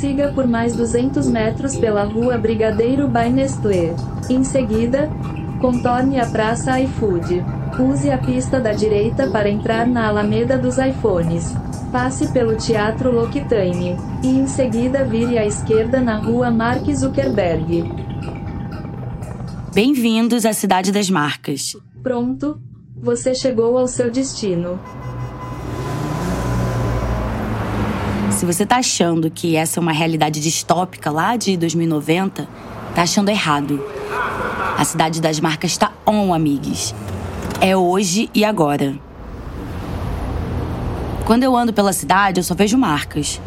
Siga por mais 200 metros pela rua Brigadeiro by Nestlé. Em seguida, contorne a Praça iFood. Use a pista da direita para entrar na Alameda dos iPhones. Passe pelo Teatro L'Occitane. E em seguida vire à esquerda na rua Mark Zuckerberg. Bem-vindos à Cidade das Marcas. Pronto, você chegou ao seu destino. Se você tá achando que essa é uma realidade distópica lá de 2090, tá achando errado. A Cidade das Marcas tá on, amigos. É hoje e agora. Quando eu ando pela cidade, eu só vejo marcas.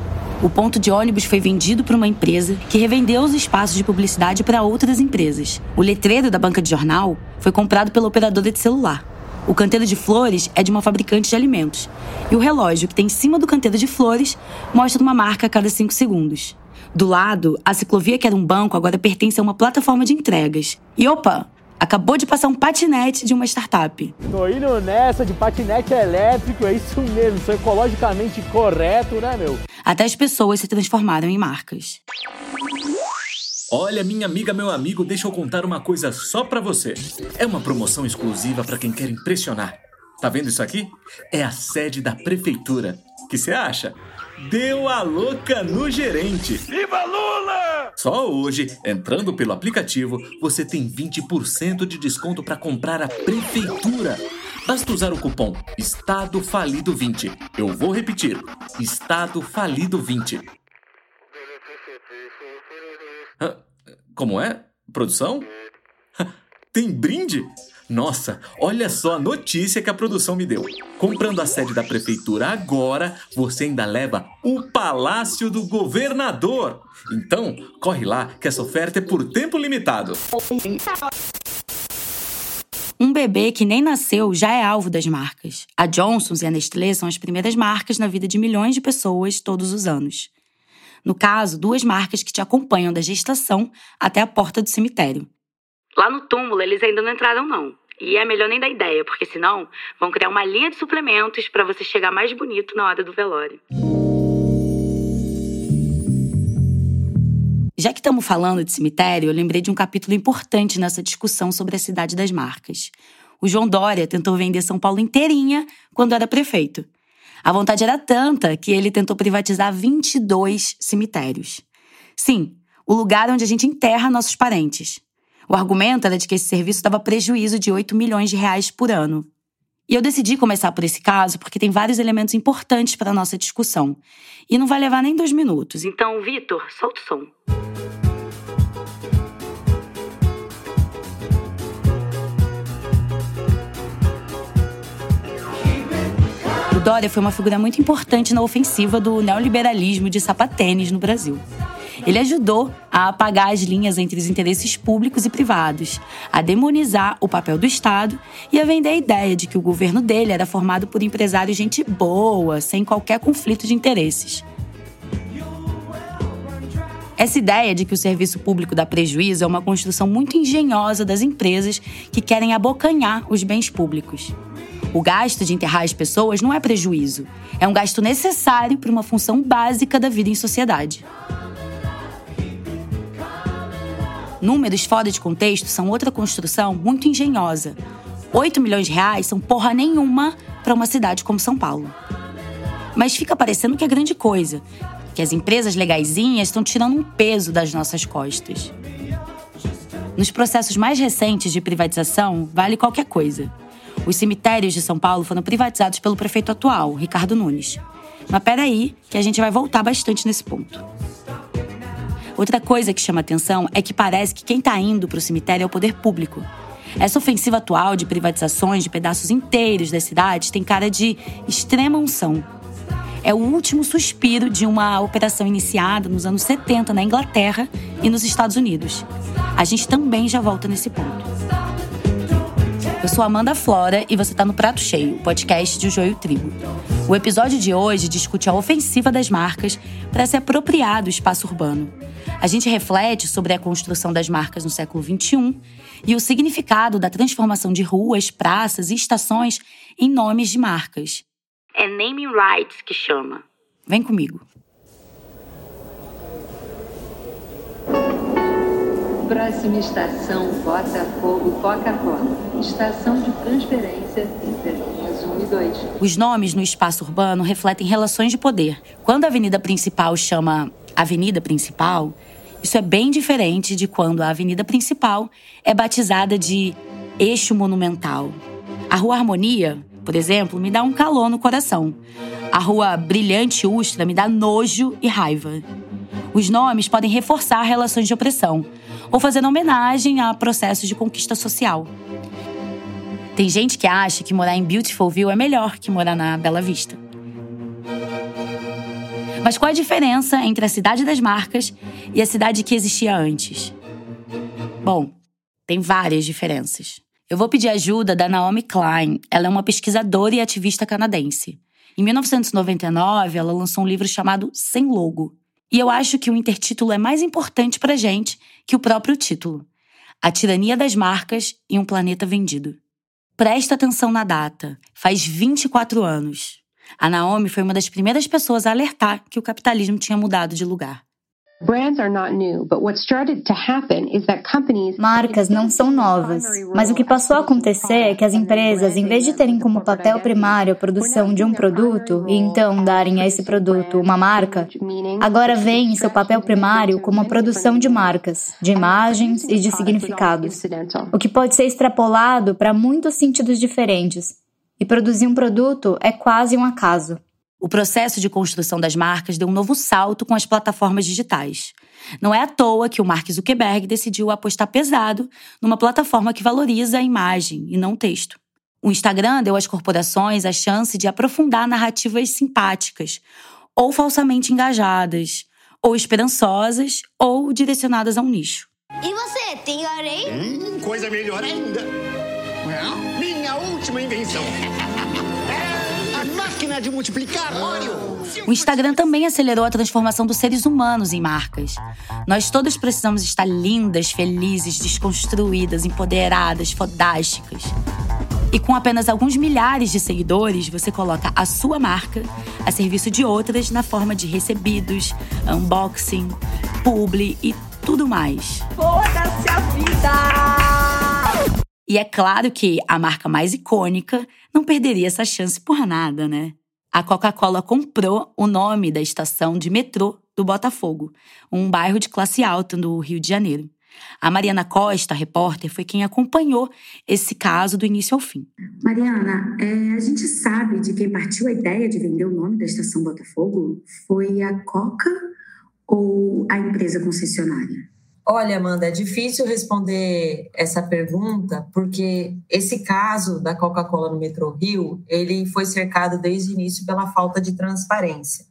O ponto de ônibus foi vendido para uma empresa que revendeu os espaços de publicidade para outras empresas. O letreiro da banca de jornal foi comprado pela operadora de celular. O canteiro de flores é de uma fabricante de alimentos. E o relógio que tem em cima do canteiro de flores mostra uma marca a cada cinco segundos. Do lado, a ciclovia que era um banco agora pertence a uma plataforma de entregas. E opa, acabou de passar um patinete de uma startup. Tô indo nessa de patinete elétrico, é isso mesmo, é ecologicamente correto, né, meu? Até as pessoas se transformaram em marcas. Olha, minha amiga, meu amigo, deixa eu contar uma coisa só pra você. É uma promoção exclusiva pra quem quer impressionar. Tá vendo isso aqui? É a sede da prefeitura. Que você acha? Deu a louca no gerente. Viva Lula! Só hoje, entrando pelo aplicativo, você tem 20% de desconto para comprar a prefeitura. Basta usar o cupom Estado Falido 20. Eu vou repetir: Estado Falido 20. Como é? Produção? Tem brinde? Nossa, olha só a notícia que a produção me deu. Comprando a sede da prefeitura agora, você ainda leva o Palácio do Governador. Então, corre lá que essa oferta é por tempo limitado. Um bebê que nem nasceu já é alvo das marcas. A Johnson's e a Nestlé são as primeiras marcas na vida de milhões de pessoas todos os anos. No caso, duas marcas que te acompanham da gestação até a porta do cemitério. Lá no túmulo, eles ainda não entraram, não. E é melhor nem dar ideia, porque senão vão criar uma linha de suplementos para você chegar mais bonito na hora do velório. Já que estamos falando de cemitério, eu lembrei de um capítulo importante nessa discussão sobre a cidade das marcas. O João Dória tentou vender São Paulo inteirinha quando era prefeito. A vontade era tanta que ele tentou privatizar 22 cemitérios. Sim, o lugar onde a gente enterra nossos parentes. O argumento era de que esse serviço dava prejuízo de 8 milhões de reais por ano. E eu decidi começar por esse caso porque tem vários elementos importantes para a nossa discussão. E não vai levar nem dois minutos. Então, Vitor, solta o som. Dória foi uma figura muito importante na ofensiva do neoliberalismo de sapatênis no Brasil. Ele ajudou a apagar as linhas entre os interesses públicos e privados, a demonizar o papel do Estado e a vender a ideia de que o governo dele era formado por empresários gente boa, sem qualquer conflito de interesses. Essa ideia de que o serviço público dá prejuízo é uma construção muito engenhosa das empresas que querem abocanhar os bens públicos. O gasto de enterrar as pessoas não é prejuízo, é um gasto necessário para uma função básica da vida em sociedade. Números fora de contexto são outra construção muito engenhosa. 8 milhões de reais são porra nenhuma para uma cidade como São Paulo. Mas fica parecendo que é grande coisa, que as empresas legaisinhas estão tirando um peso das nossas costas. Nos processos mais recentes de privatização, vale qualquer coisa. Os cemitérios de São Paulo foram privatizados pelo prefeito atual, Ricardo Nunes. Mas peraí, que a gente vai voltar bastante nesse ponto. Outra coisa que chama atenção é que parece que quem está indo para o cemitério é o poder público. Essa ofensiva atual de privatizações de pedaços inteiros das cidades tem cara de extrema unção. É o último suspiro de uma operação iniciada nos anos 70 na Inglaterra e nos Estados Unidos. A gente também já volta nesse ponto. Eu sou Amanda Flora e você está no Prato Cheio, podcast de Joio Trigo. O episódio de hoje discute a ofensiva das marcas para se apropriar do espaço urbano. A gente reflete sobre a construção das marcas no século XXI e o significado da transformação de ruas, praças e estações em nomes de marcas. É naming rights que chama. Vem comigo. Próxima estação, Botafogo, Coca-Cola. Estação de transferência entre as linhas 1 e 2. Os nomes no espaço urbano refletem relações de poder. Quando a avenida principal chama Avenida Principal, isso é bem diferente de quando a avenida principal é batizada de Eixo Monumental. A Rua Harmonia, por exemplo, me dá um calor no coração. A Rua Brilhante Ustra me dá nojo e raiva. Os nomes podem reforçar relações de opressão ou fazer homenagem a processos de conquista social. Tem gente que acha que morar em Beautiful View é melhor que morar na Bela Vista. Mas qual a diferença entre a cidade das marcas e a cidade que existia antes? Bom, tem várias diferenças. Eu vou pedir ajuda da Naomi Klein. Ela é uma pesquisadora e ativista canadense. Em 1999, ela lançou um livro chamado Sem Logo. E eu acho que o intertítulo é mais importante pra gente que o próprio título: A Tirania das Marcas e um Planeta Vendido. Presta atenção na data. Faz 24 anos. A Naomi foi uma das primeiras pessoas a alertar que o capitalismo tinha mudado de lugar. Marcas não são novas, mas o que passou a acontecer é que as empresas, em vez de terem como papel primário a produção de um produto e então darem a esse produto uma marca, agora veem seu papel primário como a produção de marcas, de imagens e de significados, o que pode ser extrapolado para muitos sentidos diferentes. E produzir um produto é quase um acaso. O processo de construção das marcas deu um novo salto com as plataformas digitais. Não é à toa que o Mark Zuckerberg decidiu apostar pesado numa plataforma que valoriza a imagem e não o texto. O Instagram deu às corporações a chance de aprofundar narrativas simpáticas, ou falsamente engajadas, ou esperançosas, ou direcionadas a um nicho. E você, tem orelha? Hum, coisa melhor ainda. Minha última invenção máquina de multiplicar óleo. O Instagram também acelerou a transformação dos seres humanos em marcas. Nós todos precisamos estar lindas, felizes, desconstruídas, empoderadas, fodásticas. E com apenas alguns milhares de seguidores, você coloca a sua marca a serviço de outras na forma de recebidos, unboxing, publi e tudo mais. Foda-se a vida! E é claro que a marca mais icônica não perderia essa chance por nada, né? A Coca-Cola comprou o nome da estação de metrô do Botafogo, um bairro de classe alta no Rio de Janeiro. A Mariana Costa, repórter, foi quem acompanhou esse caso do início ao fim. Mariana, é, a gente sabe de quem partiu a ideia de vender o nome da estação Botafogo? Foi a Coca ou a empresa concessionária? Olha, Amanda, é difícil responder essa pergunta porque esse caso da Coca-Cola no Metrô Rio, ele foi cercado desde o início pela falta de transparência.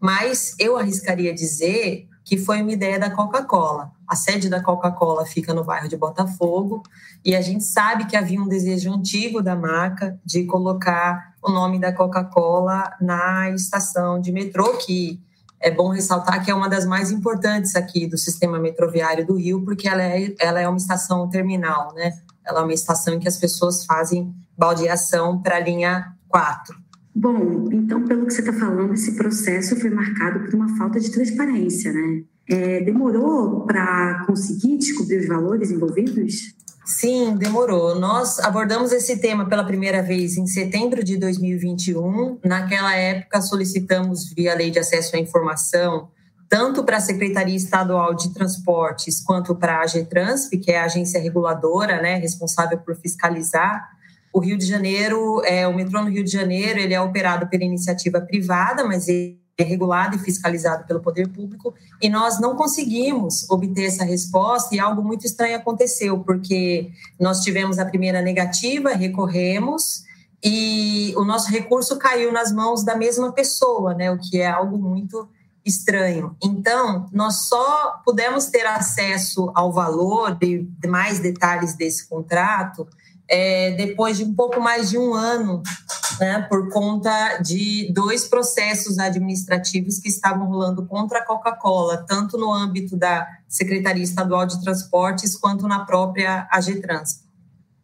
Mas eu arriscaria dizer que foi uma ideia da Coca-Cola. A sede da Coca-Cola fica no bairro de Botafogo e a gente sabe que havia um desejo antigo da marca de colocar o nome da Coca-Cola na estação de metrô que é bom ressaltar que é uma das mais importantes aqui do sistema metroviário do Rio, porque ela é, ela é uma estação terminal, né? Ela é uma estação em que as pessoas fazem baldeação para a linha 4. Bom, então, pelo que você está falando, esse processo foi marcado por uma falta de transparência, né? É, demorou para conseguir descobrir os valores envolvidos? Sim, demorou. Nós abordamos esse tema pela primeira vez em setembro de 2021. Naquela época, solicitamos, via Lei de Acesso à Informação, tanto para a Secretaria Estadual de Transportes quanto para a AGTransp, que é a agência reguladora, né, responsável por fiscalizar. O Rio de Janeiro, é, o metrô no Rio de Janeiro, ele é operado pela iniciativa privada, mas ele é regulado e fiscalizado pelo poder público, e nós não conseguimos obter essa resposta, e algo muito estranho aconteceu, porque nós tivemos a primeira negativa, recorremos, e o nosso recurso caiu nas mãos da mesma pessoa, né, o que é algo muito estranho. Então, nós só pudemos ter acesso ao valor e mais detalhes desse contrato é, depois de um pouco mais de um ano, né, por conta de dois processos administrativos que estavam rolando contra a Coca-Cola, tanto no âmbito da Secretaria Estadual de Transportes quanto na própria AGTrans.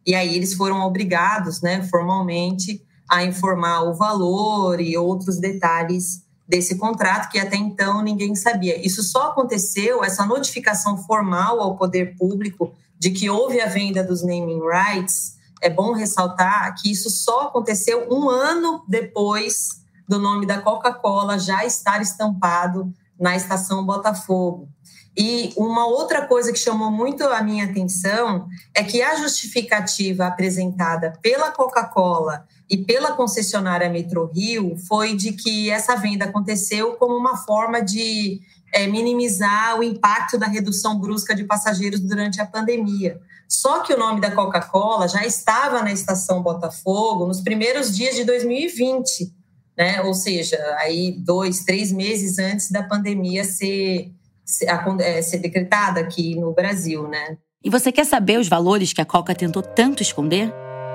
E aí eles foram obrigados, né, formalmente, a informar o valor e outros detalhes desse contrato que até então ninguém sabia. Isso só aconteceu, essa notificação formal ao poder público de que houve a venda dos naming rights, é bom ressaltar que isso só aconteceu um ano depois do nome da Coca-Cola já estar estampado na estação Botafogo. E uma outra coisa que chamou muito a minha atenção é que a justificativa apresentada pela Coca-Cola e pela concessionária Metro Rio foi de que essa venda aconteceu como uma forma de é, minimizar o impacto da redução brusca de passageiros durante a pandemia. Só que o nome da Coca-Cola já estava na estação Botafogo nos primeiros dias de 2020, né? Ou seja, aí dois, três meses antes da pandemia ser ser, é, ser decretada aqui no Brasil, né? E você quer saber os valores que a Coca tentou tanto esconder?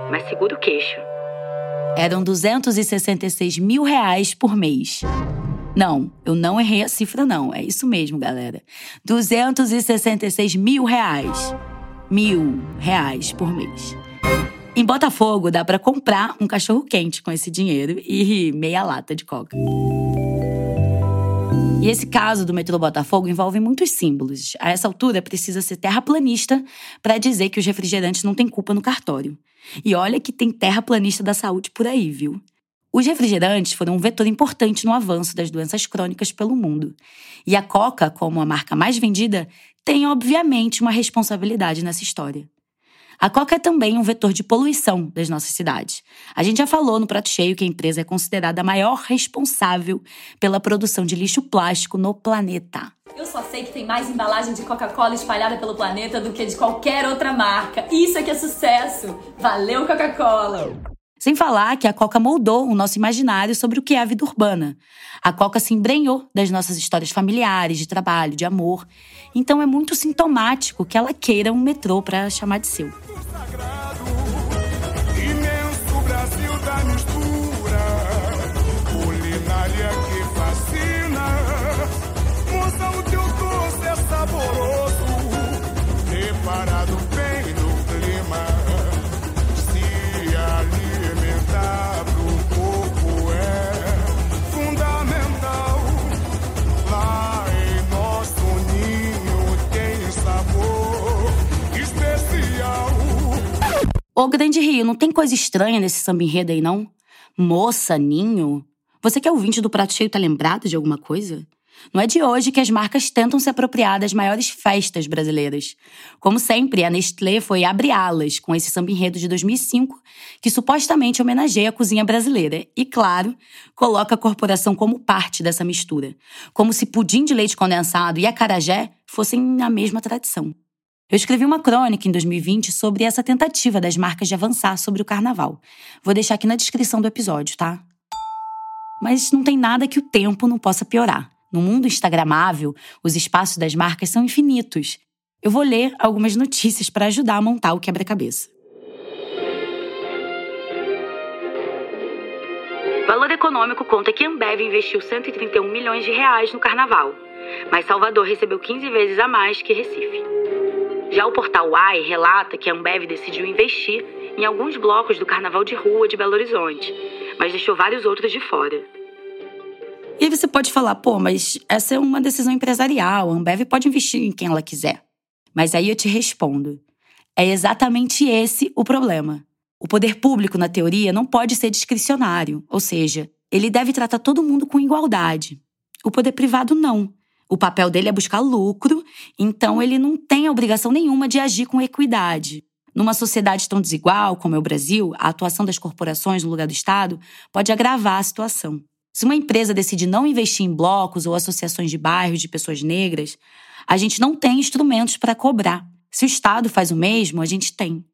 Mas segura o queixo. Eram 266 mil reais por mês. Não, eu não errei a cifra, não. É isso mesmo, galera. 266 mil reais. Mil reais por mês. Em Botafogo, dá para comprar um cachorro quente com esse dinheiro e meia lata de coca. E esse caso do metrô Botafogo envolve muitos símbolos. A essa altura, precisa ser terraplanista para dizer que os refrigerantes não têm culpa no cartório. E olha que tem terraplanista da saúde por aí, viu? Os refrigerantes foram um vetor importante no avanço das doenças crônicas pelo mundo. E a Coca, como a marca mais vendida, tem obviamente uma responsabilidade nessa história. A Coca é também um vetor de poluição das nossas cidades. A gente já falou no Prato Cheio que a empresa é considerada a maior responsável pela produção de lixo plástico no planeta. Eu só sei que tem mais embalagem de Coca-Cola espalhada pelo planeta do que de qualquer outra marca. Isso é que é sucesso! Valeu, Coca-Cola! Sem falar que a Coca moldou o nosso imaginário sobre o que é a vida urbana. A Coca se embrenhou das nossas histórias familiares, de trabalho, de amor. Então é muito sintomático que ela queira um metrô para chamar de seu. Ô, Grande Rio, não tem coisa estranha nesse samba enredo aí, não? Moça, ninho. Você que é ouvinte do Prato Cheio tá lembrado de alguma coisa? Não é de hoje que as marcas tentam se apropriar das maiores festas brasileiras. Como sempre, a Nestlé foi abre-alas com esse samba enredo de 2005, que supostamente homenageia a cozinha brasileira. E, claro, coloca a corporação como parte dessa mistura. Como se pudim de leite condensado e acarajé fossem a mesma tradição. Eu escrevi uma crônica em 2020 sobre essa tentativa das marcas de avançar sobre o carnaval. Vou deixar aqui na descrição do episódio, tá? Mas não tem nada que o tempo não possa piorar. No mundo instagramável, os espaços das marcas são infinitos. Eu vou ler algumas notícias para ajudar a montar o quebra-cabeça. Valor Econômico conta que Ambev investiu 131 milhões de reais no carnaval, mas Salvador recebeu 15 vezes a mais que Recife. Já o portal AI relata que a Ambev decidiu investir em alguns blocos do Carnaval de Rua de Belo Horizonte, mas deixou vários outros de fora. E aí você pode falar, pô, mas essa é uma decisão empresarial, a Ambev pode investir em quem ela quiser. Mas aí eu te respondo: é exatamente esse o problema. O poder público, na teoria, não pode ser discricionário, ou seja, ele deve tratar todo mundo com igualdade. O poder privado não. O papel dele é buscar lucro, então ele não tem obrigação nenhuma de agir com equidade. Numa sociedade tão desigual como é o Brasil, a atuação das corporações no lugar do Estado pode agravar a situação. Se uma empresa decide não investir em blocos ou associações de bairros de pessoas negras, a gente não tem instrumentos para cobrar. Se o Estado faz o mesmo, a gente tem.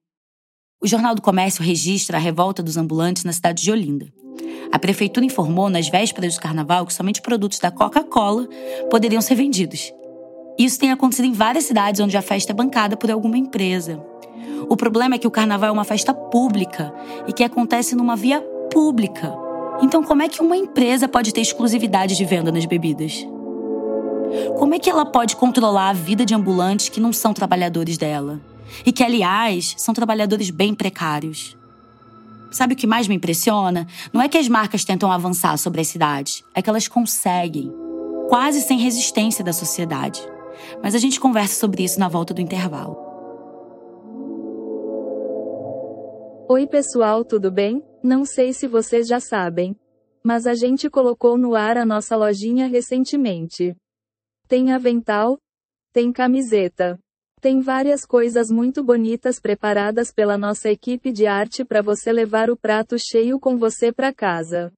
O Jornal do Comércio registra a revolta dos ambulantes na cidade de Olinda. A prefeitura informou nas vésperas do carnaval que somente produtos da Coca-Cola poderiam ser vendidos. Isso tem acontecido em várias cidades onde a festa é bancada por alguma empresa. O problema é que o carnaval é uma festa pública e que acontece numa via pública. Então, como é que uma empresa pode ter exclusividade de venda nas bebidas? Como é que ela pode controlar a vida de ambulantes que não são trabalhadores dela? E que, aliás, são trabalhadores bem precários? Sabe o que mais me impressiona? Não é que as marcas tentam avançar sobre as cidades, é que elas conseguem, quase sem resistência da sociedade. Mas a gente conversa sobre isso na volta do intervalo. Oi, pessoal, tudo bem? Não sei se vocês já sabem, mas a gente colocou no ar a nossa lojinha recentemente. Tem avental, tem camiseta, tem várias coisas muito bonitas preparadas pela nossa equipe de arte para você levar o prato cheio com você para casa.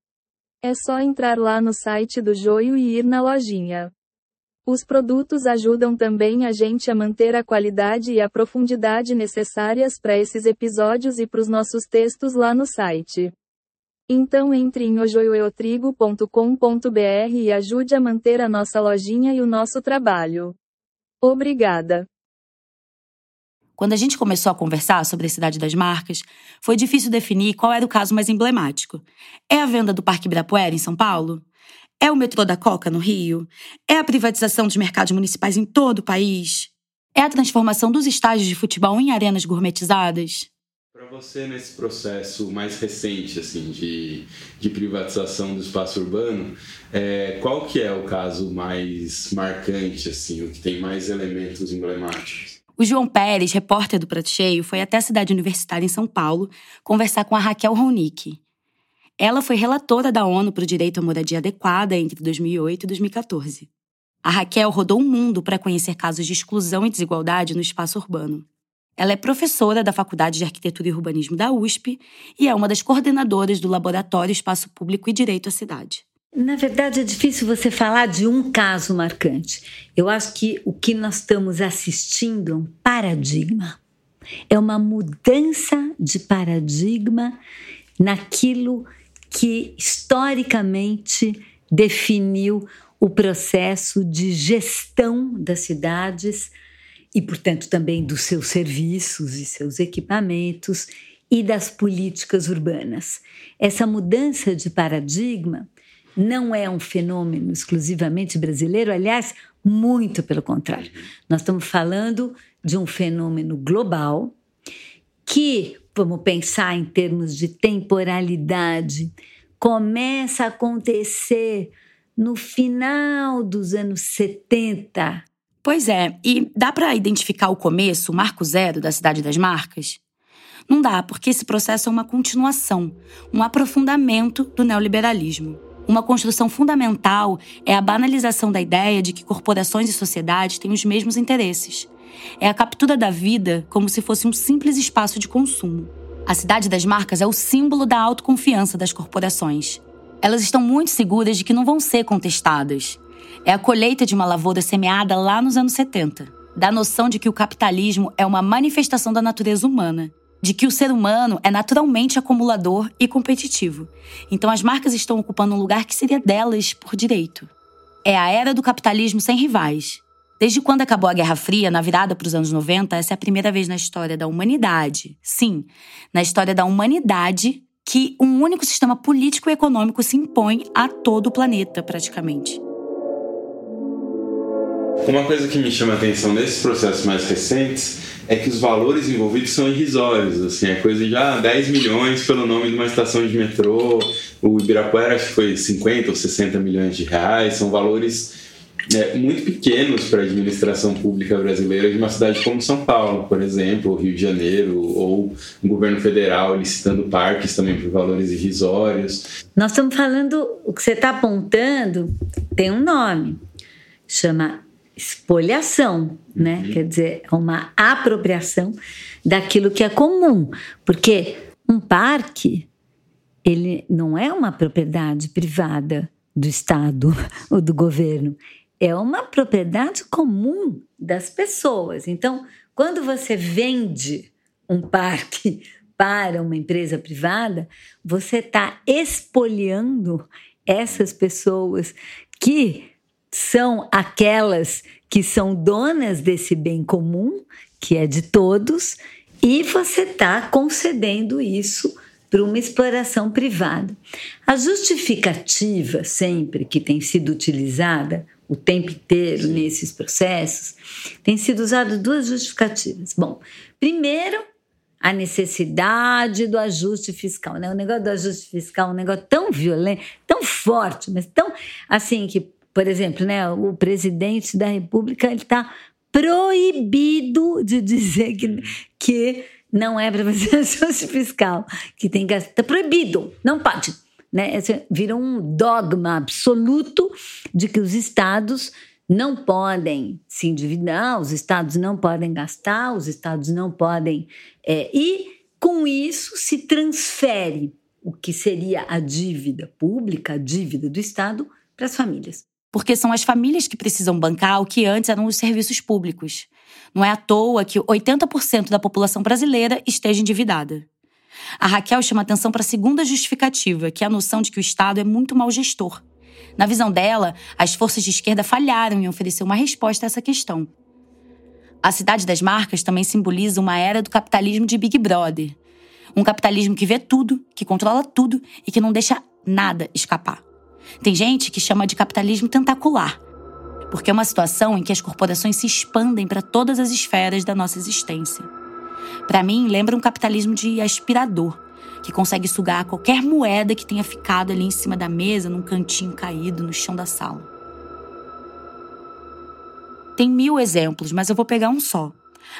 É só entrar lá no site do Joio e ir na lojinha. Os produtos ajudam também a gente a manter a qualidade e a profundidade necessárias para esses episódios e para os nossos textos lá no site. Então entre em ojoiotrigo.com.br e ajude a manter a nossa lojinha e o nosso trabalho. Obrigada! Quando a gente começou a conversar sobre a cidade das marcas, foi difícil definir qual era o caso mais emblemático. É a venda do Parque Ibirapuera, em São Paulo? É o metrô da Coca, no Rio? É a privatização dos mercados municipais em todo o país? É a transformação dos estádios de futebol em arenas gourmetizadas? Para você, nesse processo mais recente assim de, de privatização do espaço urbano, é, qual que é o caso mais marcante, assim, o que tem mais elementos emblemáticos? O João Pérez, repórter do Prato Cheio, foi até a cidade universitária em São Paulo conversar com a Raquel Ronick. Ela foi relatora da ONU para o Direito à Moradia Adequada entre 2008 e 2014. A Raquel rodou o mundo para conhecer casos de exclusão e desigualdade no espaço urbano. Ela é professora da Faculdade de Arquitetura e Urbanismo da USP e é uma das coordenadoras do Laboratório Espaço Público e Direito à Cidade. Na verdade, é difícil você falar de um caso marcante. Eu acho que o que nós estamos assistindo é um paradigma. É uma mudança de paradigma naquilo que historicamente definiu o processo de gestão das cidades e, portanto, também dos seus serviços e seus equipamentos e das políticas urbanas. Essa mudança de paradigma não é um fenômeno exclusivamente brasileiro, aliás, muito pelo contrário. Nós estamos falando de um fenômeno global que, vamos pensar em termos de temporalidade, começa a acontecer no final dos anos 70. Pois é, e dá para identificar o começo, o marco zero da Cidade das Marcas? Não dá, porque esse processo é uma continuação, um aprofundamento do neoliberalismo. Uma construção fundamental é a banalização da ideia de que corporações e sociedades têm os mesmos interesses. É a captura da vida como se fosse um simples espaço de consumo. A cidade das marcas é o símbolo da autoconfiança das corporações. Elas estão muito seguras de que não vão ser contestadas. É a colheita de uma lavoura semeada lá nos anos 70, da noção de que o capitalismo é uma manifestação da natureza humana de que o ser humano é naturalmente acumulador e competitivo. Então as marcas estão ocupando um lugar que seria delas por direito. É a era do capitalismo sem rivais. Desde quando acabou a Guerra Fria, na virada para os anos 90, essa é a primeira vez na história da humanidade. Sim, na história da humanidade que um único sistema político e econômico se impõe a todo o planeta, praticamente. Uma coisa que me chama a atenção nesses processos mais recentes é que os valores envolvidos são irrisórios, assim, é coisa de ah, 10 milhões pelo nome de uma estação de metrô, o Ibirapuera acho que foi 50 ou 60 milhões de reais, são valores é, muito pequenos para a administração pública brasileira de uma cidade como São Paulo, por exemplo, Rio de Janeiro, ou o governo federal licitando parques também por valores irrisórios. Nós estamos falando, o que você está apontando tem um nome, chama espoliação, né? Uhum. Quer dizer, é uma apropriação daquilo que é comum, porque um parque ele não é uma propriedade privada do Estado ou do governo, é uma propriedade comum das pessoas. Então, quando você vende um parque para uma empresa privada, você está expoliando essas pessoas que são aquelas que são donas desse bem comum, que é de todos, e você está concedendo isso para uma exploração privada. A justificativa, sempre que tem sido utilizada o tempo inteiro nesses processos, tem sido usado duas justificativas. Bom, primeiro, a necessidade do ajuste fiscal. Né? O negócio do ajuste fiscal é um negócio tão violento, tão forte, mas tão assim que, por exemplo, né, o presidente da República está proibido de dizer que, que não é para fazer ajuste fiscal, que tem que está proibido, não pode. Né? Vira um dogma absoluto de que os estados não podem se endividar, os estados não podem gastar, os estados não podem. É, e com isso se transfere o que seria a dívida pública, a dívida do Estado, para as famílias. Porque são as famílias que precisam bancar o que antes eram os serviços públicos. Não é à toa que 80% da população brasileira esteja endividada. A Raquel chama atenção para a segunda justificativa, que é a noção de que o Estado é muito mal gestor na visão dela, as forças de esquerda falharam em oferecer uma resposta a essa questão. A cidade das marcas também simboliza uma era do capitalismo de Big Brother. Um capitalismo que vê tudo, que controla tudo e que não deixa nada escapar. Tem gente que chama de capitalismo tentacular, porque é uma situação em que as corporações se expandem para todas as esferas da nossa existência. Para mim, lembra um capitalismo de aspirador que consegue sugar qualquer moeda que tenha ficado ali em cima da mesa, num cantinho caído no chão da sala. Tem mil exemplos, mas eu vou pegar um só.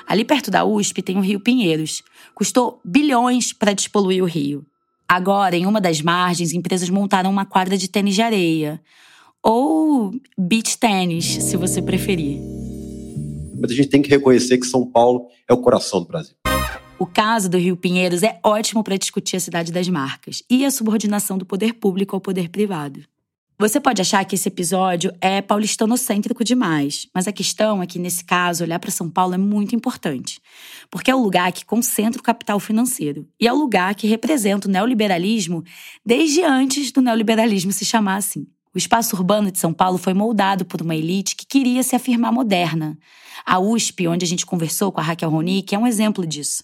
Ali perto da USP tem o Rio Pinheiros. Custou bilhões para despoluir o rio. Agora, em uma das margens, empresas montaram uma quadra de tênis de areia. Ou beach tênis, se você preferir. Mas a gente tem que reconhecer que São Paulo é o coração do Brasil. O caso do Rio Pinheiros é ótimo para discutir a cidade das marcas e a subordinação do poder público ao poder privado. Você pode achar que esse episódio é paulistanocêntrico demais, mas a questão é que, nesse caso, olhar para São Paulo é muito importante, porque é o lugar que concentra o capital financeiro e é o lugar que representa o neoliberalismo desde antes do neoliberalismo se chamar assim. O espaço urbano de São Paulo foi moldado por uma elite que queria se afirmar moderna. A USP, onde a gente conversou com a Raquel Ronick, é um exemplo disso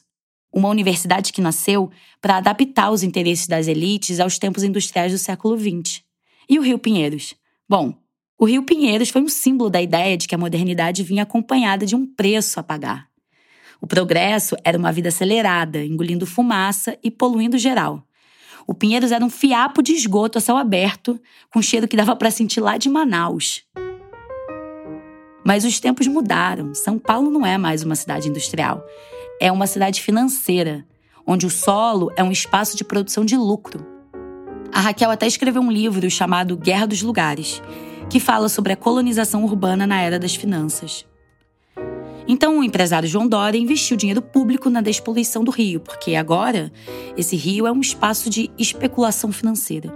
uma universidade que nasceu para adaptar os interesses das elites aos tempos industriais do século XX. E o Rio Pinheiros? Bom, o Rio Pinheiros foi um símbolo da ideia de que a modernidade vinha acompanhada de um preço a pagar. O progresso era uma vida acelerada, engolindo fumaça e poluindo geral. O Pinheiros era um fiapo de esgoto a céu aberto, com cheiro que dava para sentir lá de Manaus. Mas os tempos mudaram. São Paulo não é mais uma cidade industrial é uma cidade financeira, onde o solo é um espaço de produção de lucro. A Raquel até escreveu um livro chamado Guerra dos Lugares, que fala sobre a colonização urbana na era das finanças. Então, o empresário João Dória investiu dinheiro público na despoluição do rio, porque agora esse rio é um espaço de especulação financeira.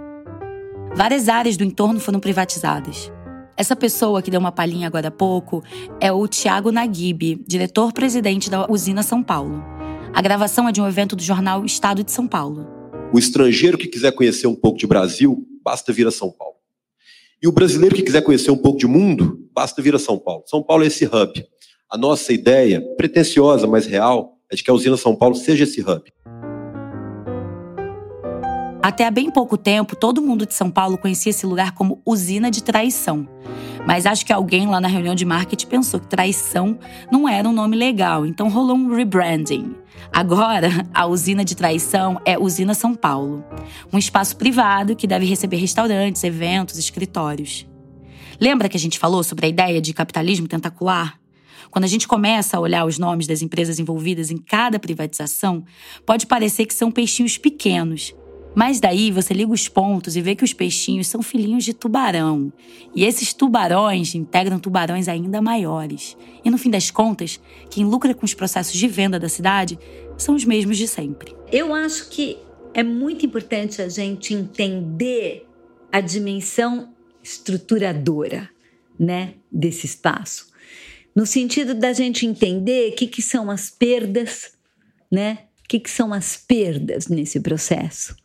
Várias áreas do entorno foram privatizadas. Essa pessoa que deu uma palhinha agora há pouco é o Tiago Naguib, diretor-presidente da Usina São Paulo. A gravação é de um evento do jornal Estado de São Paulo. O estrangeiro que quiser conhecer um pouco de Brasil, basta vir a São Paulo. E o brasileiro que quiser conhecer um pouco de mundo, basta vir a São Paulo. São Paulo é esse hub. A nossa ideia, pretensiosa, mas real, é de que a usina São Paulo seja esse hub. Até há bem pouco tempo, todo mundo de São Paulo conhecia esse lugar como usina de traição. Mas acho que alguém lá na reunião de marketing pensou que traição não era um nome legal, então rolou um rebranding. Agora, a usina de traição é Usina São Paulo, um espaço privado que deve receber restaurantes, eventos, escritórios. Lembra que a gente falou sobre a ideia de capitalismo tentacular? Quando a gente começa a olhar os nomes das empresas envolvidas em cada privatização, pode parecer que são peixinhos pequenos, mas daí você liga os pontos e vê que os peixinhos são filhinhos de tubarão. E esses tubarões integram tubarões ainda maiores. E no fim das contas, quem lucra com os processos de venda da cidade são os mesmos de sempre. Eu acho que é muito importante a gente entender a dimensão estruturadora, né, desse espaço. No sentido da gente entender o que, que são as perdas, né? O que, que são as perdas nesse processo?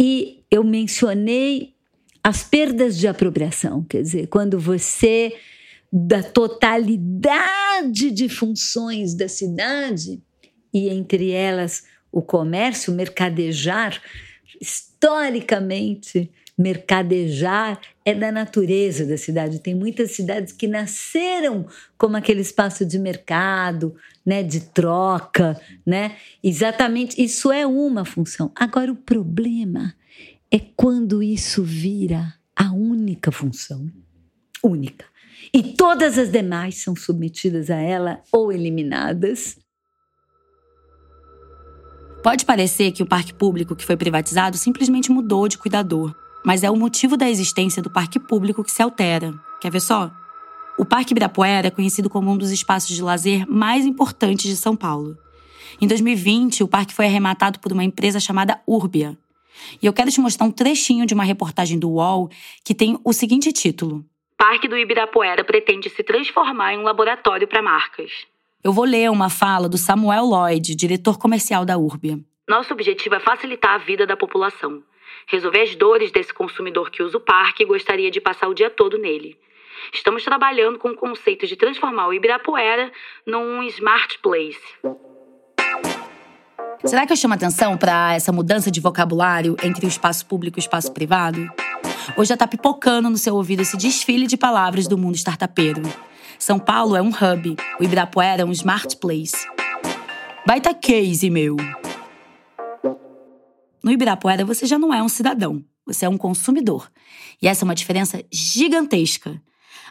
E eu mencionei as perdas de apropriação, quer dizer, quando você, da totalidade de funções da cidade, e entre elas o comércio, o mercadejar, historicamente mercadejar é da natureza da cidade. Tem muitas cidades que nasceram como aquele espaço de mercado, né, de troca, né? Exatamente, isso é uma função. Agora o problema é quando isso vira a única função, única. E todas as demais são submetidas a ela ou eliminadas. Pode parecer que o parque público que foi privatizado simplesmente mudou de cuidador, mas é o motivo da existência do parque público que se altera. Quer ver só? O Parque Ibirapuera é conhecido como um dos espaços de lazer mais importantes de São Paulo. Em 2020, o parque foi arrematado por uma empresa chamada Urbia. E eu quero te mostrar um trechinho de uma reportagem do UOL que tem o seguinte título: Parque do Ibirapuera pretende se transformar em um laboratório para marcas. Eu vou ler uma fala do Samuel Lloyd, diretor comercial da Urbia. Nosso objetivo é facilitar a vida da população, resolver as dores desse consumidor que usa o parque e gostaria de passar o dia todo nele. Estamos trabalhando com o conceito de transformar o Ibirapuera num smart place. Será que eu chamo atenção para essa mudança de vocabulário entre o espaço público e o espaço privado? Ou já tá pipocando no seu ouvido esse desfile de palavras do mundo startupeiro? São Paulo é um hub, o Ibirapuera é um smart place. Baita case, meu! No Ibirapuera você já não é um cidadão, você é um consumidor. E essa é uma diferença gigantesca.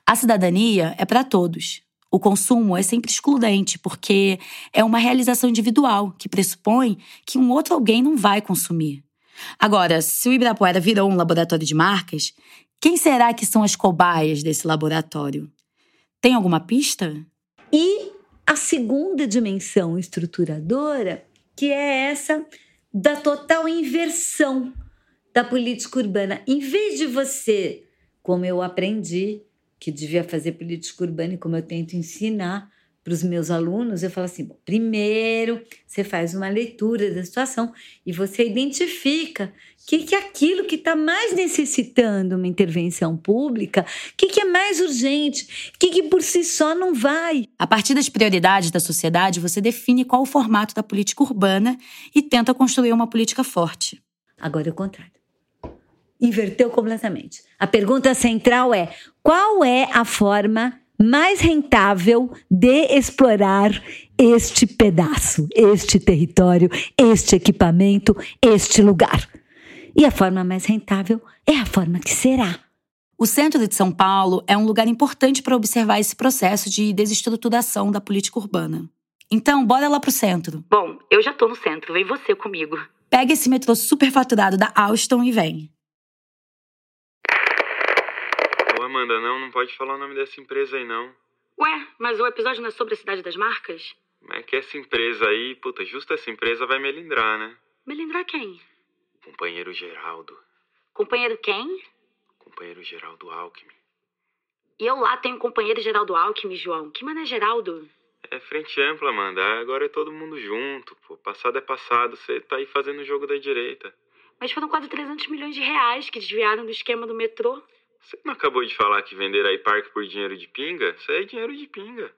A cidadania é para todos. O consumo é sempre excludente, porque é uma realização individual que pressupõe que um outro alguém não vai consumir. Agora, se o Ibirapuera virou um laboratório de marcas, quem será que são as cobaias desse laboratório? Tem alguma pista? E a segunda dimensão estruturadora, que é essa da total inversão da política urbana. Em vez de você, como eu aprendi, que devia fazer política urbana e como eu tento ensinar para os meus alunos, eu falo assim: bom, primeiro você faz uma leitura da situação e você identifica o que, que é aquilo que está mais necessitando uma intervenção pública, o que, que é mais urgente, o que, que por si só não vai. A partir das prioridades da sociedade, você define qual o formato da política urbana e tenta construir uma política forte. Agora é o contrário inverteu completamente. A pergunta central é: qual é a forma mais rentável de explorar este pedaço, este território, este equipamento, este lugar? E a forma mais rentável é a forma que será. O centro de São Paulo é um lugar importante para observar esse processo de desestruturação da política urbana. Então, bora lá pro centro. Bom, eu já tô no centro, vem você comigo. Pega esse metrô superfaturado da Alstom e vem. Amanda, não, não pode falar o nome dessa empresa aí, não. Ué, mas o episódio não é sobre a cidade das marcas? É que essa empresa aí, puta, justo essa empresa vai melindrar, né? Melindrar quem? Companheiro Geraldo. Companheiro quem? Companheiro Geraldo Alckmin. E eu lá tenho companheiro Geraldo Alckmin, João. Que mané Geraldo? É frente ampla, Amanda. Agora é todo mundo junto, pô. Passado é passado. Você tá aí fazendo o jogo da direita. Mas foram quase 300 milhões de reais que desviaram do esquema do metrô. Você não acabou de falar que vender aí parque por dinheiro de pinga? Isso aí é dinheiro de pinga.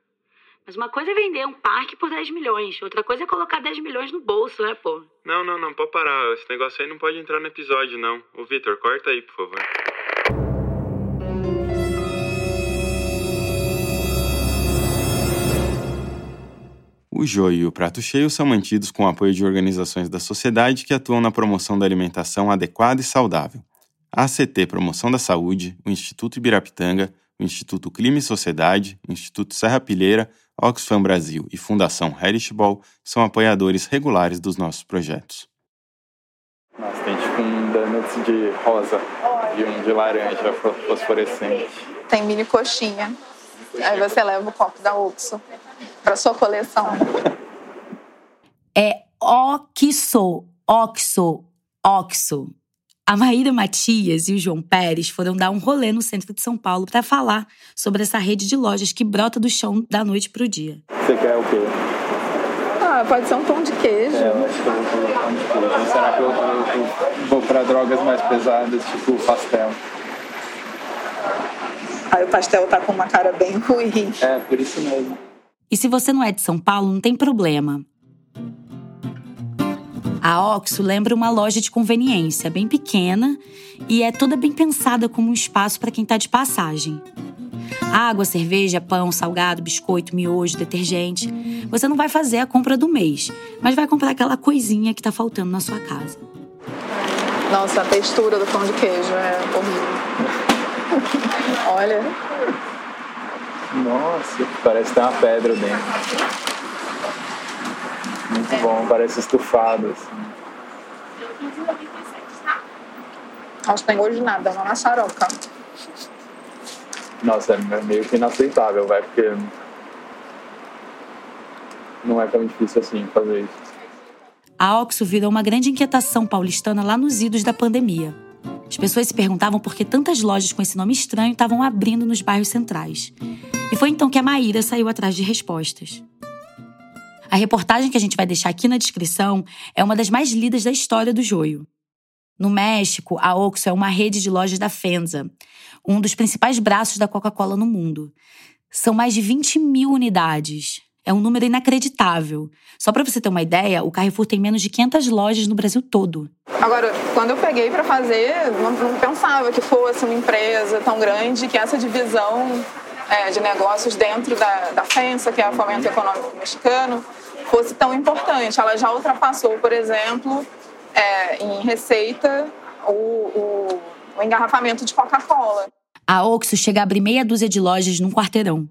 Mas uma coisa é vender um parque por 10 milhões, outra coisa é colocar 10 milhões no bolso, né, pô? Não, não, não, pode parar. Esse negócio aí não pode entrar no episódio, não. Ô, Vitor, corta aí, por favor. O joio e o prato cheio são mantidos com o apoio de organizações da sociedade que atuam na promoção da alimentação adequada e saudável a ACT Promoção da Saúde, o Instituto Ibirapitanga, o Instituto Clima e Sociedade, o Instituto Serra Pilheira, Oxfam Brasil e Fundação Heritage Ball são apoiadores regulares dos nossos projetos. Nossa, tem tipo um donuts de rosa e um de laranja fosforescente. Tem mini coxinha. Aí você leva o copo da Oxo para sua coleção. É Oxo, Oxo, Oxo. A Maíra Matias e o João Pérez foram dar um rolê no centro de São Paulo para falar sobre essa rede de lojas que brota do chão da noite pro dia. Você quer o quê? Ah, pode ser um pão de queijo. É, eu acho que eu vou pão de queijo. Será que eu, eu, eu vou para drogas mais pesadas, tipo pastel? Aí o pastel tá com uma cara bem ruim. É, por isso mesmo. E se você não é de São Paulo, não tem problema. A Oxo lembra uma loja de conveniência, bem pequena e é toda bem pensada como um espaço para quem está de passagem. Água, cerveja, pão, salgado, biscoito, miojo, detergente. Você não vai fazer a compra do mês, mas vai comprar aquela coisinha que está faltando na sua casa. Nossa, a textura do pão de queijo é horrível. Olha. Nossa, parece ter uma pedra dentro. Muito bom, parece estufado. Assim. Acho que tem gosto de nada, é uma maçaroca. Nossa, é meio que inaceitável, vai, porque não é tão difícil assim fazer isso. A Oxo virou uma grande inquietação paulistana lá nos idos da pandemia. As pessoas se perguntavam por que tantas lojas com esse nome estranho estavam abrindo nos bairros centrais. E foi então que a Maíra saiu atrás de respostas. A reportagem que a gente vai deixar aqui na descrição é uma das mais lidas da história do joio. No México, a Oxxo é uma rede de lojas da Fenza, um dos principais braços da Coca-Cola no mundo. São mais de 20 mil unidades. É um número inacreditável. Só para você ter uma ideia, o Carrefour tem menos de 500 lojas no Brasil todo. Agora, quando eu peguei para fazer, não, não, pensava que fosse uma empresa tão grande, que essa divisão é, de negócios dentro da, da FENSA, que é a Fomento Econômico Mexicano, fosse tão importante. Ela já ultrapassou, por exemplo, é, em receita o, o, o engarrafamento de Coca-Cola. A Oxo chega a abrir meia dúzia de lojas num quarteirão.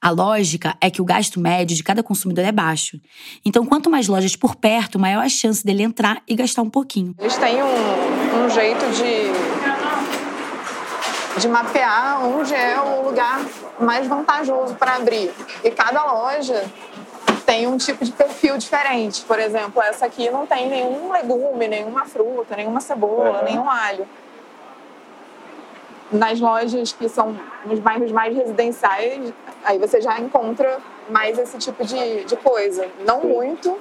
A lógica é que o gasto médio de cada consumidor é baixo. Então, quanto mais lojas por perto, maior a chance dele entrar e gastar um pouquinho. Eles têm um, um jeito de, de mapear onde é o lugar mais vantajoso para abrir. E cada loja tem um tipo de perfil diferente. Por exemplo, essa aqui não tem nenhum legume, nenhuma fruta, nenhuma cebola, uhum. nenhum alho. Nas lojas que são nos bairros mais residenciais, aí você já encontra mais esse tipo de, de coisa. Não muito,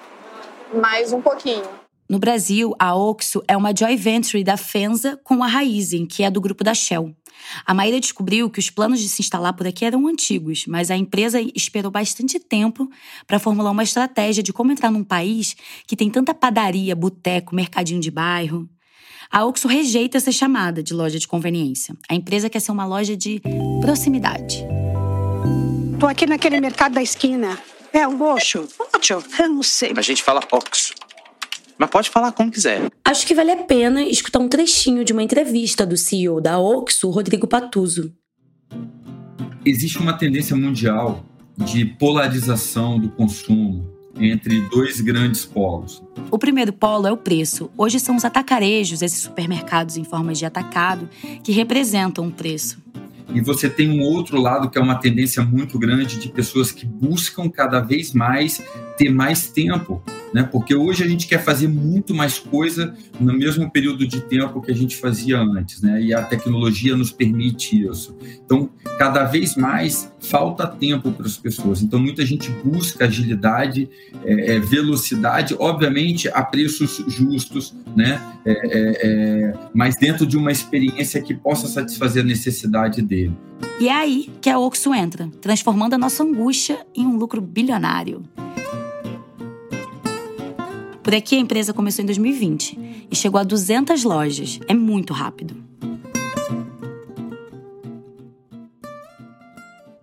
mas um pouquinho. No Brasil, a Oxo é uma joint venture da Fenza com a Raizen, que é do grupo da Shell. A Maíra descobriu que os planos de se instalar por aqui eram antigos, mas a empresa esperou bastante tempo para formular uma estratégia de como entrar num país que tem tanta padaria, boteco, mercadinho de bairro. A Oxo rejeita ser chamada de loja de conveniência. A empresa quer ser uma loja de proximidade. Tô aqui naquele mercado da esquina. É um gosto? Oxo? Eu não sei. A gente fala Oxo. Mas pode falar como quiser. Acho que vale a pena escutar um trechinho de uma entrevista do CEO da Oxo, Rodrigo Patuso. Existe uma tendência mundial de polarização do consumo entre dois grandes polos. O primeiro polo é o preço. Hoje são os atacarejos, esses supermercados em forma de atacado, que representam o preço. E você tem um outro lado que é uma tendência muito grande de pessoas que buscam cada vez mais ter mais tempo, né? Porque hoje a gente quer fazer muito mais coisa no mesmo período de tempo que a gente fazia antes, né? E a tecnologia nos permite isso. Então, cada vez mais falta tempo para as pessoas. Então, muita gente busca agilidade, é, é, velocidade, obviamente a preços justos, né? É, é, é, mas dentro de uma experiência que possa satisfazer a necessidade dele. E é aí que a Oxo entra, transformando a nossa angústia em um lucro bilionário. Por aqui a empresa começou em 2020 e chegou a 200 lojas. É muito rápido.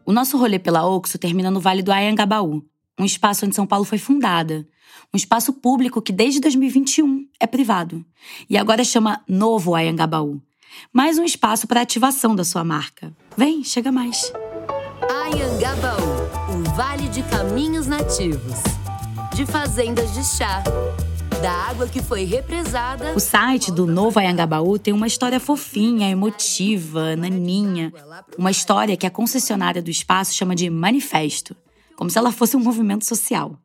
O nosso rolê pela Oxo termina no Vale do Ayangabaú, um espaço onde São Paulo foi fundada. Um espaço público que desde 2021 é privado. E agora chama Novo Ayangabaú. Mais um espaço para ativação da sua marca. Vem, chega mais. Ayangabaú, um vale de caminhos nativos. De fazendas de chá, da água que foi represada. O site do Novo Ayangabaú tem uma história fofinha, emotiva, naninha. Uma história que a concessionária do espaço chama de manifesto, como se ela fosse um movimento social.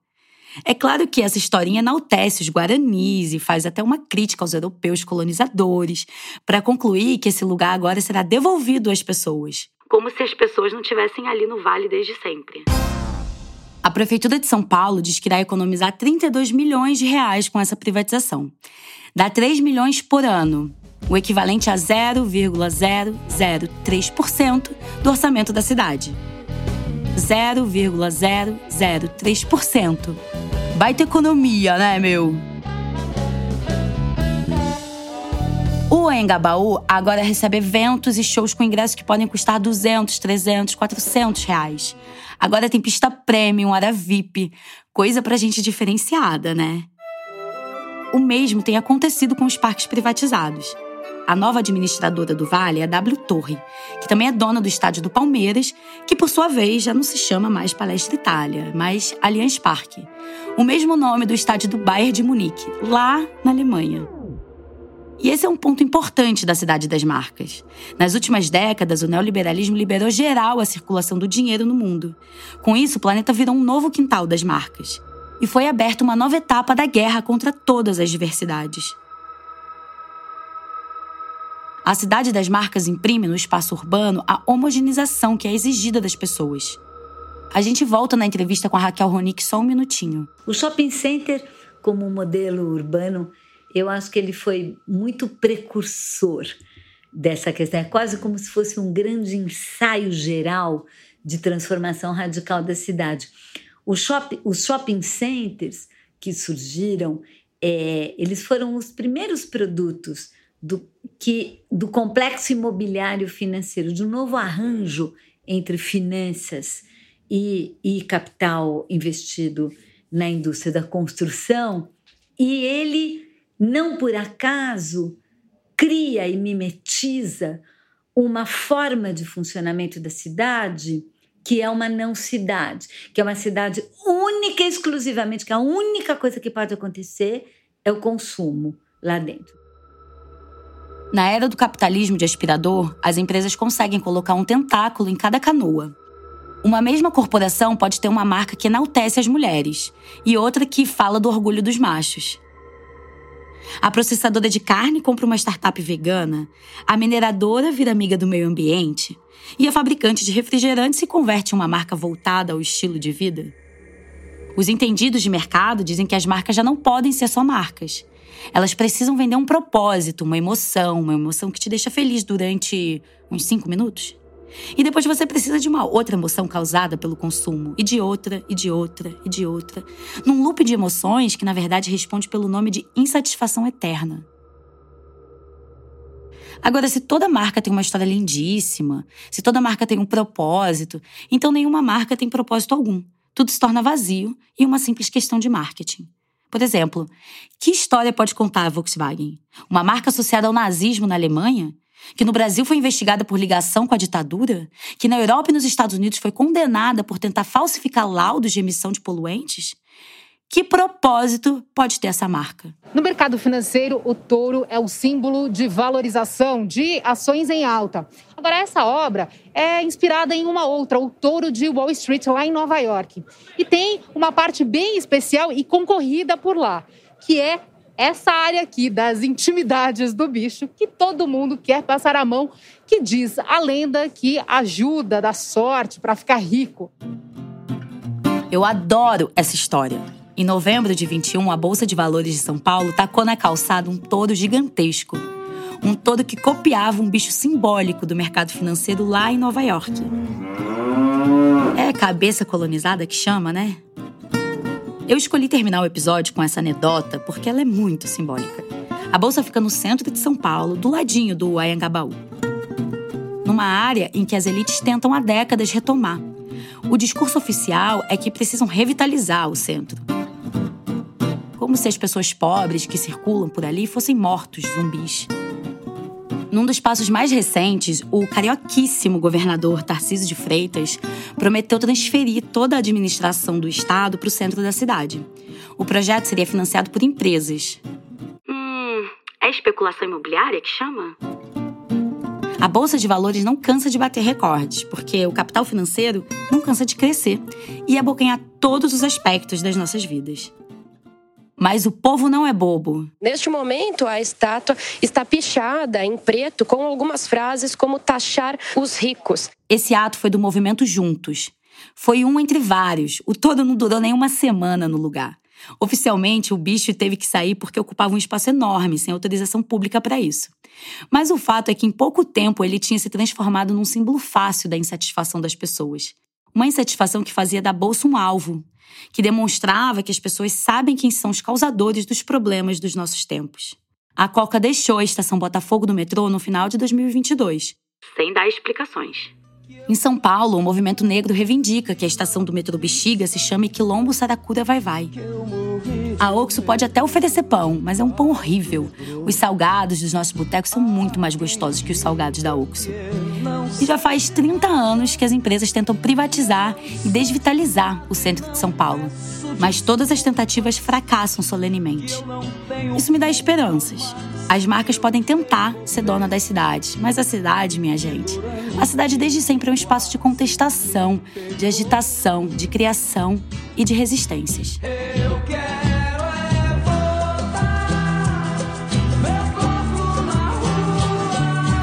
É claro que essa historinha enaltece os guaranis e faz até uma crítica aos europeus colonizadores, para concluir que esse lugar agora será devolvido às pessoas. Como se as pessoas não tivessem ali no vale desde sempre. A Prefeitura de São Paulo diz que irá economizar 32 milhões de reais com essa privatização. Dá 3 milhões por ano, o equivalente a 0,003% do orçamento da cidade. 0,003%. Baita economia, né, meu? Anhangabaú agora recebe eventos e shows com ingressos que podem custar 200, 300, 400 reais. Agora tem pista premium, área VIP, coisa pra gente diferenciada, né? O mesmo tem acontecido com os parques privatizados. A nova administradora do Vale é a W Torre, que também é dona do estádio do Palmeiras, que por sua vez já não se chama mais Palestra Itália, mas Allianz Parque. O mesmo nome do estádio do Bayern de Munique, lá na Alemanha. E esse é um ponto importante da cidade das marcas. Nas últimas décadas, o neoliberalismo liberou geral a circulação do dinheiro no mundo. Com isso, o planeta virou um novo quintal das marcas. E foi aberta uma nova etapa da guerra contra todas as diversidades. A cidade das marcas imprime no espaço urbano a homogeneização que é exigida das pessoas. A gente volta na entrevista com a Raquel Ronick só um minutinho. O shopping center, como modelo urbano, eu acho que ele foi muito precursor dessa questão. É quase como se fosse um grande ensaio geral de transformação radical da cidade. Os shopping centers que surgiram, é, eles foram os primeiros produtos do, que, do complexo imobiliário financeiro, de um novo arranjo entre finanças e, e capital investido na indústria da construção, e ele, não por acaso, cria e mimetiza uma forma de funcionamento da cidade que é uma não cidade, que é uma cidade única e exclusivamente, que a única coisa que pode acontecer é o consumo lá dentro. Na era do capitalismo de aspirador, as empresas conseguem colocar um tentáculo em cada canoa. Uma mesma corporação pode ter uma marca que enaltece as mulheres e outra que fala do orgulho dos machos. A processadora de carne compra uma startup vegana, a mineradora vira amiga do meio ambiente e a fabricante de refrigerante se converte em uma marca voltada ao estilo de vida. Os entendidos de mercado dizem que as marcas já não podem ser só marcas. Elas precisam vender um propósito, uma emoção, uma emoção que te deixa feliz durante uns cinco minutos. E depois você precisa de uma outra emoção causada pelo consumo, e de outra, e de outra, e de outra, num loop de emoções que na verdade responde pelo nome de insatisfação eterna. Agora, se toda marca tem uma história lindíssima, se toda marca tem um propósito, então nenhuma marca tem propósito algum. Tudo se torna vazio e uma simples questão de marketing. Por exemplo, que história pode contar a Volkswagen? Uma marca associada ao nazismo na Alemanha? Que no Brasil foi investigada por ligação com a ditadura? Que na Europa e nos Estados Unidos foi condenada por tentar falsificar laudos de emissão de poluentes? Que propósito pode ter essa marca? No mercado financeiro, o touro é o símbolo de valorização de ações em alta. Agora, essa obra é inspirada em uma outra, o Touro de Wall Street, lá em Nova York. E tem uma parte bem especial e concorrida por lá, que é essa área aqui das intimidades do bicho, que todo mundo quer passar a mão, que diz a lenda que ajuda, dá sorte para ficar rico. Eu adoro essa história. Em novembro de 21, a Bolsa de Valores de São Paulo tacou na calçada um touro gigantesco. Um touro que copiava um bicho simbólico do mercado financeiro lá em Nova York. É cabeça colonizada que chama, né? Eu escolhi terminar o episódio com essa anedota porque ela é muito simbólica. A bolsa fica no centro de São Paulo, do ladinho do Ayangabaú. Numa área em que as elites tentam há décadas retomar. O discurso oficial é que precisam revitalizar o centro como se as pessoas pobres que circulam por ali fossem mortos zumbis. Num dos passos mais recentes, o carioquíssimo governador Tarcísio de Freitas prometeu transferir toda a administração do estado para o centro da cidade. O projeto seria financiado por empresas. Hum, é especulação imobiliária que chama? A bolsa de valores não cansa de bater recordes, porque o capital financeiro não cansa de crescer e abocanhar todos os aspectos das nossas vidas. Mas o povo não é bobo. Neste momento, a estátua está pichada em preto com algumas frases como taxar os ricos. Esse ato foi do movimento Juntos. Foi um entre vários. O todo não durou nem uma semana no lugar. Oficialmente, o bicho teve que sair porque ocupava um espaço enorme, sem autorização pública para isso. Mas o fato é que em pouco tempo ele tinha se transformado num símbolo fácil da insatisfação das pessoas. Uma insatisfação que fazia da bolsa um alvo, que demonstrava que as pessoas sabem quem são os causadores dos problemas dos nossos tempos. A Coca deixou a estação Botafogo do metrô no final de 2022, sem dar explicações. Em São Paulo, o movimento negro reivindica que a estação do metrô Bexiga se chame Quilombo Saracura Vai Vai. A Oxo pode até oferecer pão, mas é um pão horrível. Os salgados dos nossos botecos são muito mais gostosos que os salgados da Oxo. E já faz 30 anos que as empresas tentam privatizar e desvitalizar o centro de São Paulo. Mas todas as tentativas fracassam solenemente. Isso me dá esperanças. As marcas podem tentar ser dona das cidades, mas a cidade, minha gente, a cidade desde sempre é um espaço de contestação, de agitação, de criação e de resistências.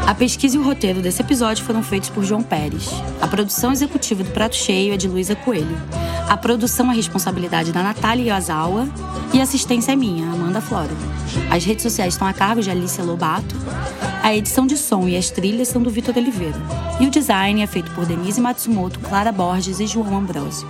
A pesquisa e o roteiro desse episódio foram feitos por João Pérez. A produção executiva do Prato Cheio é de Luísa Coelho. A produção é responsabilidade da Natália Yazawa e a assistência é minha, Amanda Flora. As redes sociais estão a cargo de Alicia Lobato. A edição de som e as trilhas são do Vitor Oliveira. E o design é feito por Denise Matsumoto, Clara Borges e João Ambrosio.